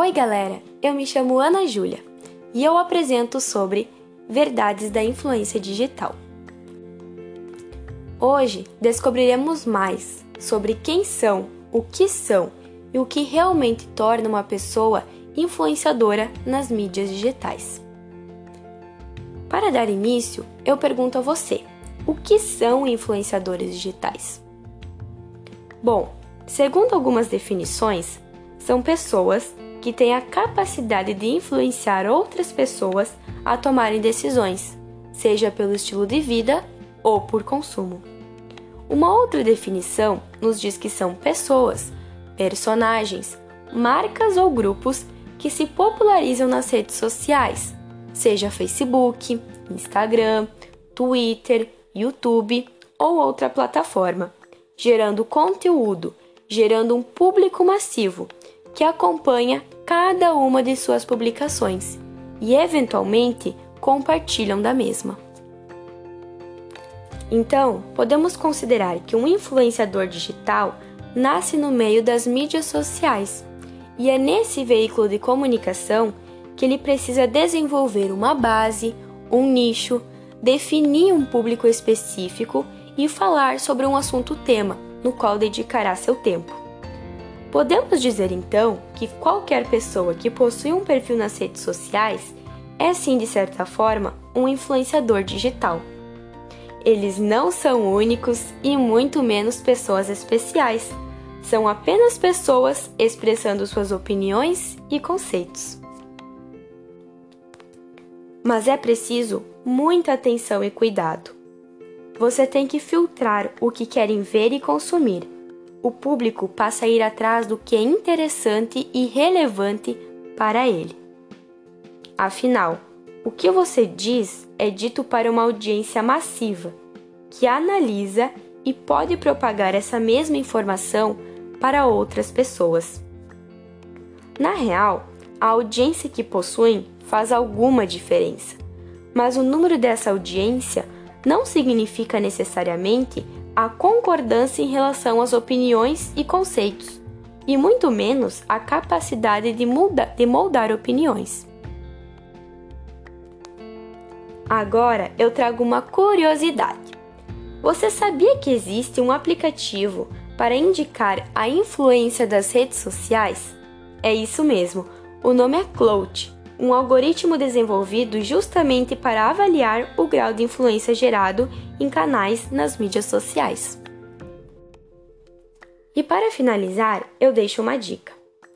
Oi, galera! Eu me chamo Ana Júlia e eu apresento sobre Verdades da Influência Digital. Hoje descobriremos mais sobre quem são, o que são e o que realmente torna uma pessoa influenciadora nas mídias digitais. Para dar início, eu pergunto a você: o que são influenciadores digitais? Bom, segundo algumas definições, são pessoas que têm a capacidade de influenciar outras pessoas a tomarem decisões, seja pelo estilo de vida ou por consumo. Uma outra definição nos diz que são pessoas, personagens, marcas ou grupos que se popularizam nas redes sociais, seja Facebook, Instagram, Twitter, YouTube ou outra plataforma, gerando conteúdo, gerando um público massivo que acompanha cada uma de suas publicações e, eventualmente, compartilham da mesma. Então, podemos considerar que um influenciador digital nasce no meio das mídias sociais e é nesse veículo de comunicação que ele precisa desenvolver uma base, um nicho, definir um público específico e falar sobre um assunto tema no qual dedicará seu tempo. Podemos dizer então que qualquer pessoa que possui um perfil nas redes sociais é sim de certa forma um influenciador digital. Eles não são únicos e muito menos pessoas especiais são apenas pessoas expressando suas opiniões e conceitos. Mas é preciso muita atenção e cuidado. Você tem que filtrar o que querem ver e consumir. O público passa a ir atrás do que é interessante e relevante para ele. Afinal, o que você diz é dito para uma audiência massiva, que analisa e pode propagar essa mesma informação para outras pessoas. Na real, a audiência que possuem faz alguma diferença, mas o número dessa audiência não significa necessariamente a concordância em relação às opiniões e conceitos, e muito menos a capacidade de, muda, de moldar opiniões. Agora eu trago uma curiosidade. Você sabia que existe um aplicativo para indicar a influência das redes sociais? É isso mesmo, o nome é Clout, um algoritmo desenvolvido justamente para avaliar o grau de influência gerado em canais nas mídias sociais. E para finalizar, eu deixo uma dica.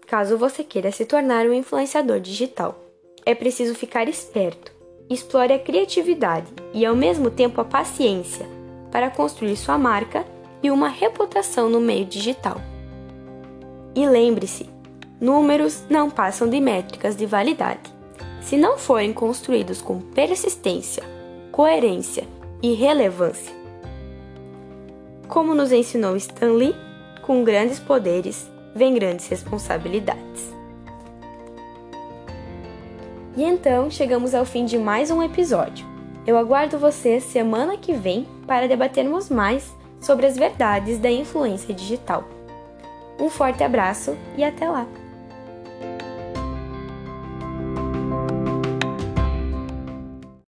Caso você queira se tornar um influenciador digital, é preciso ficar esperto, explore a criatividade e ao mesmo tempo a paciência para construir sua marca e uma reputação no meio digital. E lembre-se, números não passam de métricas de validade. Se não forem construídos com persistência, coerência e relevância. Como nos ensinou Stanley, com grandes poderes vem grandes responsabilidades. E então chegamos ao fim de mais um episódio. Eu aguardo você semana que vem para debatermos mais sobre as verdades da influência digital. Um forte abraço e até lá!